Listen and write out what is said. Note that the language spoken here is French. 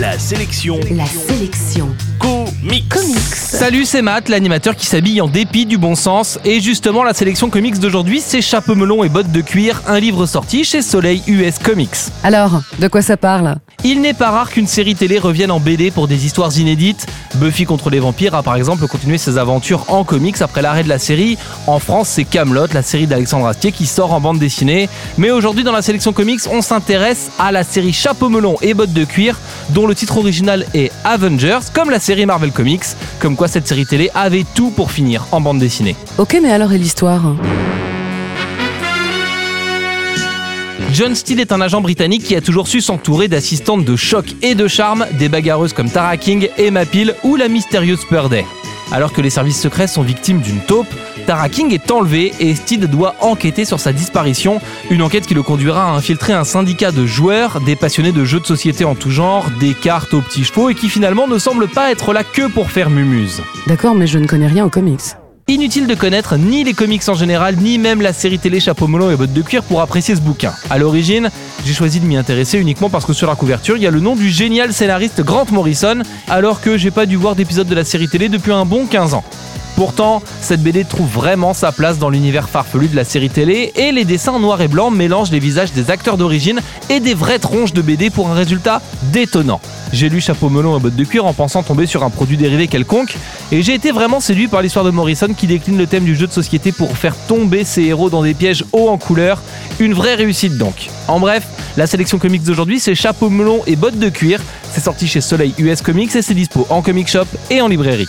La sélection La sélection. comics. Comics. Salut, c'est Matt, l'animateur qui s'habille en dépit du bon sens. Et justement, la sélection comics d'aujourd'hui, c'est Chapeau melon et bottes de cuir, un livre sorti chez Soleil US Comics. Alors, de quoi ça parle? Il n'est pas rare qu'une série télé revienne en BD pour des histoires inédites. Buffy contre les vampires a par exemple continué ses aventures en comics après l'arrêt de la série. En France, c'est Camelot, la série d'Alexandre Astier qui sort en bande dessinée. Mais aujourd'hui, dans la sélection comics, on s'intéresse à la série Chapeau melon et bottes de cuir, dont le titre original est Avengers, comme la série Marvel Comics. Comme quoi, cette série télé avait tout pour finir en bande dessinée. Ok, mais alors et l'histoire? John Steele est un agent britannique qui a toujours su s'entourer d'assistantes de choc et de charme, des bagarreuses comme Tara King, Emma Peel ou la mystérieuse Purday. Alors que les services secrets sont victimes d'une taupe, Tara King est enlevée et Steele doit enquêter sur sa disparition, une enquête qui le conduira à infiltrer un syndicat de joueurs, des passionnés de jeux de société en tout genre, des cartes aux petits chevaux et qui finalement ne semble pas être là que pour faire mumuse. D'accord, mais je ne connais rien aux comics. Inutile de connaître ni les comics en général, ni même la série télé Chapeau melon et bottes de cuir pour apprécier ce bouquin. À l'origine, j'ai choisi de m'y intéresser uniquement parce que sur la couverture, il y a le nom du génial scénariste Grant Morrison, alors que j'ai pas dû voir d'épisode de la série télé depuis un bon 15 ans. Pourtant, cette BD trouve vraiment sa place dans l'univers farfelu de la série télé et les dessins noir et blanc mélangent les visages des acteurs d'origine et des vraies tronches de BD pour un résultat détonnant. J'ai lu Chapeau melon et bottes de cuir en pensant tomber sur un produit dérivé quelconque et j'ai été vraiment séduit par l'histoire de Morrison qui décline le thème du jeu de société pour faire tomber ses héros dans des pièges hauts en couleur. Une vraie réussite donc. En bref, la sélection comics d'aujourd'hui c'est Chapeau melon et bottes de cuir. C'est sorti chez Soleil US Comics et c'est dispo en comic shop et en librairie.